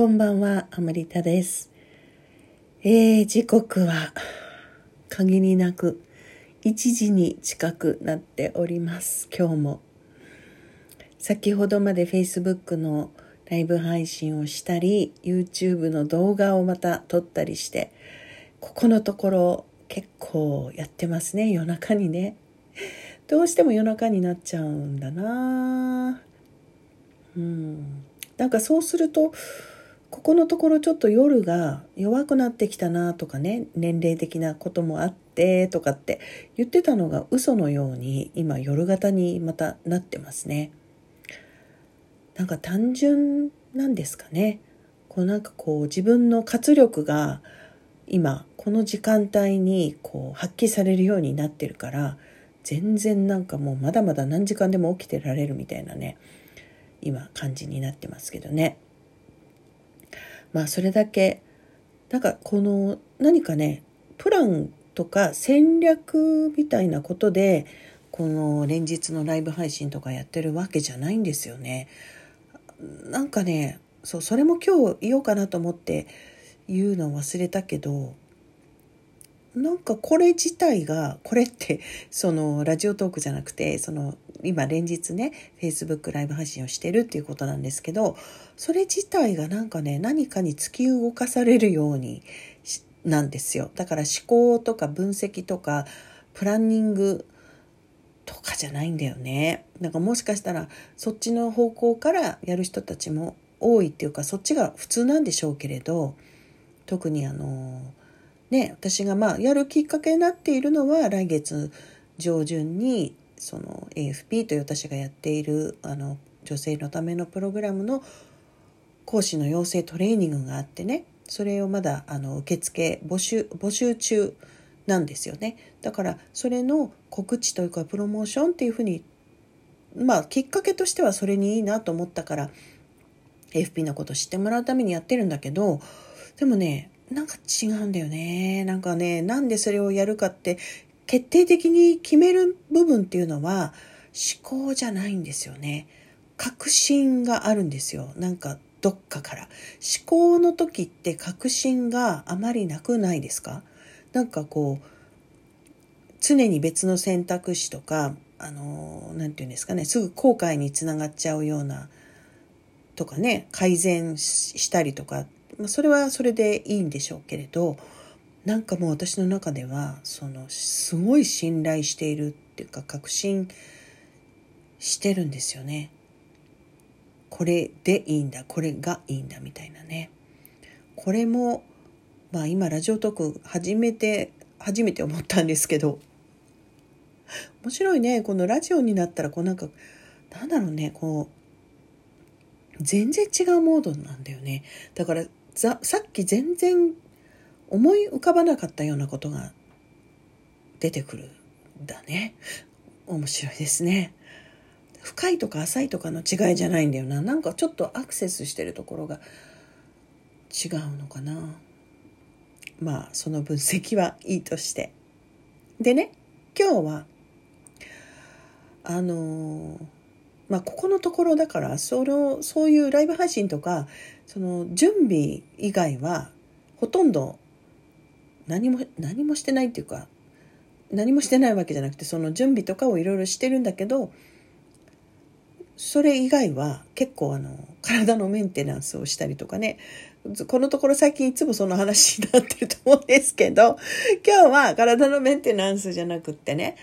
こんばんは、アマリタです。えー、時刻は限りなく1時に近くなっております。今日も。先ほどまで Facebook のライブ配信をしたり、YouTube の動画をまた撮ったりして、ここのところ結構やってますね、夜中にね。どうしても夜中になっちゃうんだなうん。なんかそうすると、ここのところちょっと夜が弱くなってきたなとかね年齢的なこともあってとかって言ってたのが嘘のように今夜型にまたなってますねなんか単純なんですかねこうなんかこう自分の活力が今この時間帯にこう発揮されるようになってるから全然なんかもうまだまだ何時間でも起きてられるみたいなね今感じになってますけどね。まあそれだけなんかこの何かねプランとか戦略みたいなことでこの連日のライブ配信とかやってるわけじゃないんですよね。なんかねそうそれも今日言おうかなと思って言うのを忘れたけどなんかこれ自体がこれって そのラジオトークじゃなくてその今連日ね Facebook ライブ配信をしてるっていうことなんですけどそれ自体がなんかね何かに突き動かされるようになんですよ。だから思考とか分析とかプランニングとかじゃないんだよね。なんかもしかしたらそっちの方向からやる人たちも多いっていうかそっちが普通なんでしょうけれど特にあのね私がまあやるきっかけになっているのは来月上旬にその AFP という私がやっているあの女性のためのプログラムの講師の養成トレーニングがあってねそれをまだあの受付募集募集中なんですよね。だからそれの告知というかプロモーションっていうふうにまあきっかけとしてはそれにいいなと思ったから AFP のこと知ってもらうためにやってるんだけどでもねなんか違うんだよねなんかねなんでそれをやるかって決定的に決める部分っていうのは思考じゃないんですよね。確信があるんですよ。なんかどっかから。思考の時って確信があまりなくないですか？なんかこう、常に別の選択肢とか、あの、なんて言うんですかね、すぐ後悔につながっちゃうような、とかね、改善したりとか、まあ、それはそれでいいんでしょうけれど、なんかもう私の中ではそのすごい信頼しているっていうか確信してるんですよね。これでいいんだこれがいいんだみたいなね。これもまあ今ラジオトーク始めて初めて思ったんですけど面白いねこのラジオになったらこうなんかなんだろうねこう全然違うモードなんだよねだからさっき全然思い浮かばなかったようなことが出てくるんだね。面白いですね。深いとか浅いとかの違いじゃないんだよな。なんかちょっとアクセスしてるところが違うのかな。まあその分析はいいとして。でね、今日はあのまあここのところだからそのそういうライブ配信とかその準備以外はほとんど何も何もしてないっていうか何もしてないわけじゃなくてその準備とかをいろいろしてるんだけどそれ以外は結構あの体のメンテナンスをしたりとかね。このところ最近いつもその話になってると思うんですけど今日は体のメンテナンスじゃなくってね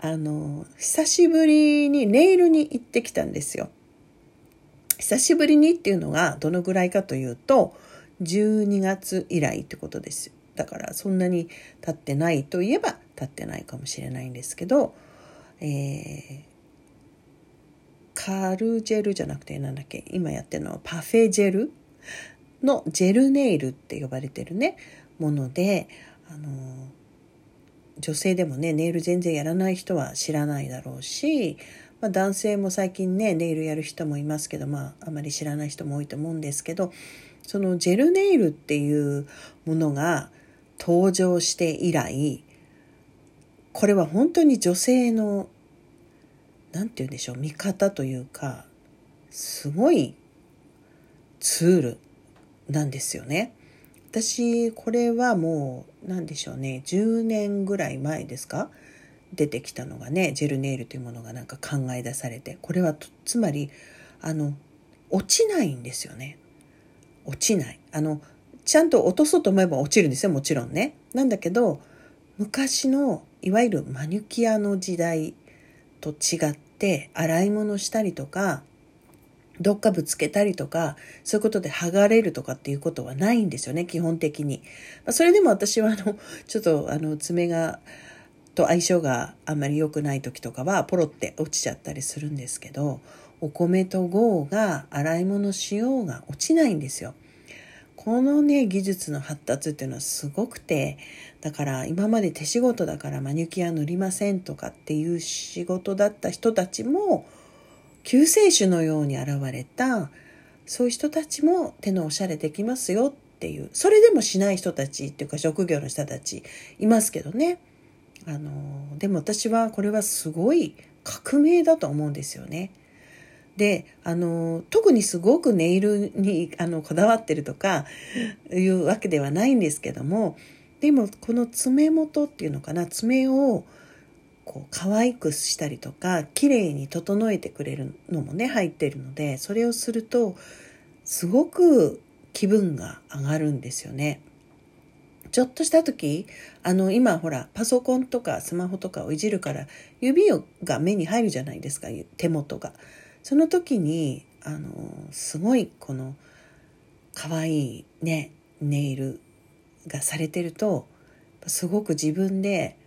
あの久しぶりにネイルに行ってきたんですよ。久しぶりにっていうのがどのぐらいかというと12月以来ってことです。だからそんなに経ってないといえば経ってないかもしれないんですけど、えー、カルジェルじゃなくてなんだっけ？今やってるのはパフェジェルのジェルネイルって呼ばれてるねものであの女性でもねネイル全然やらない人は知らないだろうし、まあ、男性も最近ねネイルやる人もいますけどまああまり知らない人も多いと思うんですけどそのジェルネイルっていうものが登場して以来これは本当に女性の何て言うんでしょう見方というかすごいツールなんですよね。私これはもう何でしょうね。10年ぐらい前ですか？出てきたのがねジェルネイルというものがなんか考え出されて。これはつまりあの落ちないんですよね。落ちない。あのちゃんと落とそうと思えば落ちるんですよもちろんね。なんだけど昔のいわゆるマニュキアの時代と違って洗い物したりとかどっかぶつけたりとか、そういうことで剥がれるとかっていうことはないんですよね、基本的に。まあ、それでも私はあの、ちょっとあの、爪が、と相性があんまり良くない時とかは、ポロって落ちちゃったりするんですけど、お米と豪が洗い物しようが落ちないんですよ。このね、技術の発達っていうのはすごくて、だから今まで手仕事だからマニキュア塗りませんとかっていう仕事だった人たちも、救世主のように現れた。そういう人たちも手のおしゃれできますよっていう。それでもしない人たちっていうか職業の人たちいますけどね。あのでも私はこれはすごい革命だと思うんですよね。であの特にすごくネイルにあのこだわってるとかいうわけではないんですけどもでもこの爪元っていうのかな爪をこう可愛くしたりとか綺麗に整えてくれるのもね入ってるのでそれをするとすごく気分が上がるんですよね。ちょっとした時あの今ほらパソコンとかスマホとかをいじるから指が目に入るじゃないですか手元が。その時にあのすごいこの可愛いねネイルがされてるとすごく自分で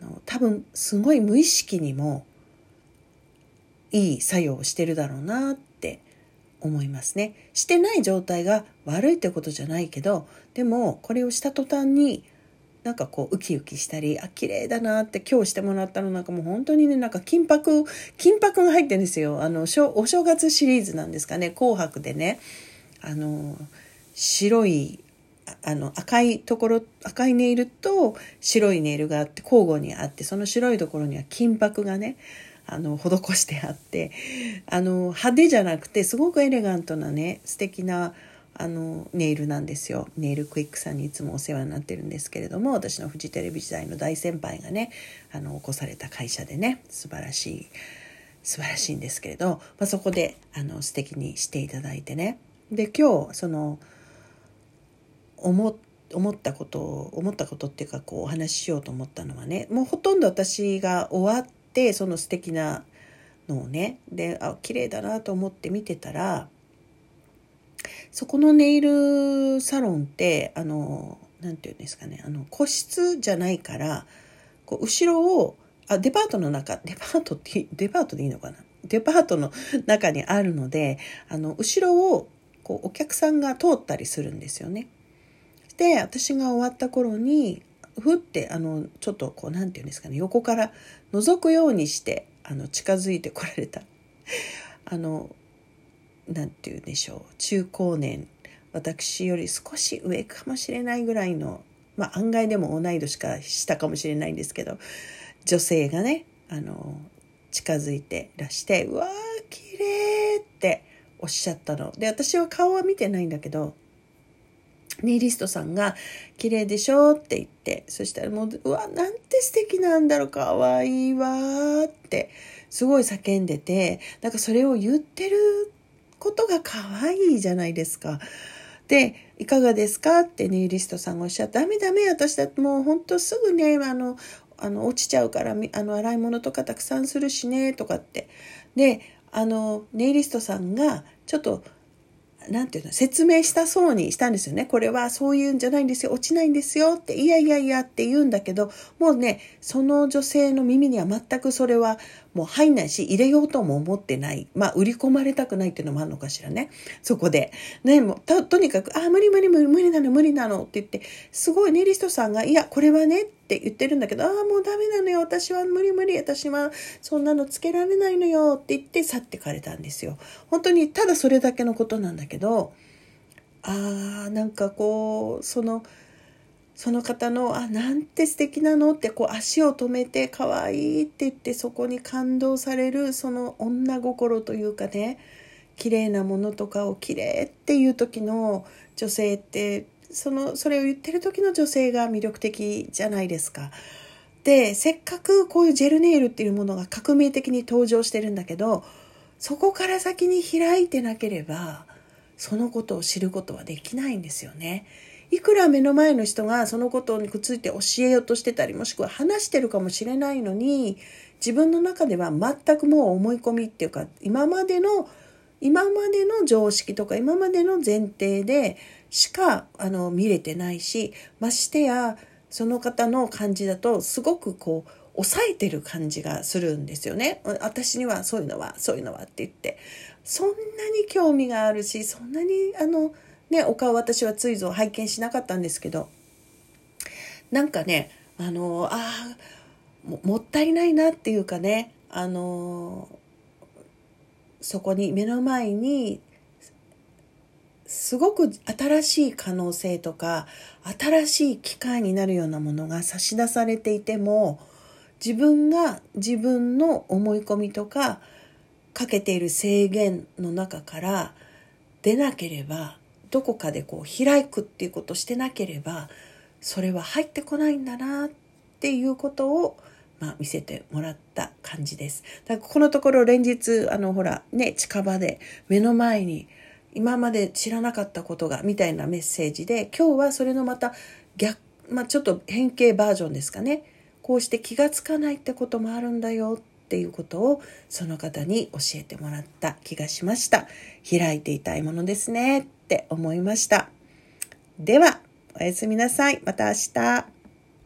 あの多分すごい無意識にもいい作用をしてるだろうなって思いますね。してない状態が悪いってことじゃないけどでもこれをした途端になんかこうウキウキしたりあ綺麗だなって今日してもらったのなんかもう本当にねなんか金箔金箔が入ってるんですよ。あのお正月シリーズなんですかね「紅白」でね。あの白いあの赤いところ赤いネイルと白いネイルがあって交互にあってその白いところには金箔がねあの施してあってあの派手じゃなくてすごくエレガントなね素敵なあのネイルなんですよ。ネイルクイックさんにいつもお世話になってるんですけれども私のフジテレビ時代の大先輩がねあの起こされた会社でね素晴らしい素晴らしいんですけれど、まあ、そこであの素敵にしていただいてね。で今日その思思ったことを思ったことっていうかこうお話ししようと思ったのはねもうほとんど私が終わってその素敵なのをねであ綺麗だなと思って見てたらそこのネイルサロンってあの何て言うんですかねあの個室じゃないからこう後ろをあデパートの中デパートってデパートでいいのかなデパートの中にあるのであの後ろをこうお客さんが通ったりするんですよね。で私が終わった頃にふってあのちょっとこう何て言うんですかね横から覗くようにしてあの近づいてこられた あの何て言うんでしょう中高年私より少し上かもしれないぐらいのまあ案外でも同い年かしたかもしれないんですけど女性がねあの近づいてらして「うわー綺麗っておっしゃったの。で私は顔は見てないんだけどネイリストさんが「綺麗でしょ?」って言ってそしたらもう「うわなんて素敵なんだろうかわいいわ」ってすごい叫んでてなんかそれを言ってることが可愛いじゃないですか。で「いかがですか?」ってネイリストさんがおっしゃって「ダメダメ私だってもうほんとすぐねあのあの落ちちゃうからあの洗い物とかたくさんするしね」とかって。であのネイリストさんがちょっとなんていうの、説明したそうにしたんですよね。これはそういうんじゃないんですよ。落ちないんですよって、いやいやいやって言うんだけど、もうね、その女性の耳には全くそれはもう入んないし、入れようとも思ってない。まあ、売り込まれたくないっていうのもあるのかしらね。そこで。ね、もうと、にかく、あ、無理無理無理無理なの無理なのって言って、すごいネリストさんが、いや、これはねって言ってるんだけど、ああ、もうダメなのよ。私は無理無理。私はそんなのつけられないのよって言って去ってかれたんですよ。本当にただそれだけのことなんだけど、ああ、なんかこう、その、その方の「あなんて素敵なの」ってこう足を止めて「可愛いって言ってそこに感動されるその女心というかね綺麗なものとかを綺麗っていう時の女性ってそのそれを言ってる時の女性が魅力的じゃないですか。でせっかくこういうジェルネイルっていうものが革命的に登場してるんだけどそこから先に開いてなければそのことを知ることはできないんですよね。いくら目の前の人がそのことにくっついて教えようとしてたりもしくは話してるかもしれないのに自分の中では全くもう思い込みっていうか今までの今までの常識とか今までの前提でしかあの見れてないしましてやその方の感じだとすごくこう抑えてる感じがするんですよね。私にはそういうのはそういうのはって言ってそんなに興味があるしそんなにあのねお顔私はついぞ拝見しなかったんですけどなんかねあのあももったいないなっていうかねあのそこに目の前にすごく新しい可能性とか新しい機会になるようなものが差し出されていても自分が自分の思い込みとかかけている制限の中から出なければどこかでこう開くっていうことをしてなければそれは入ってこないんだなっていうことをまあ、見せてもらった感じです。だからこのところ連日あのほらね近場で目の前に今まで知らなかったことがみたいなメッセージで今日はそれのまた逆、まあ、ちょっと変形バージョンですかね。こうして気がつかないってこともあるんだよっていうことをその方に教えてもらった気がしました。開いていたいものですねって思いました。ではおやすみなさい。また明日。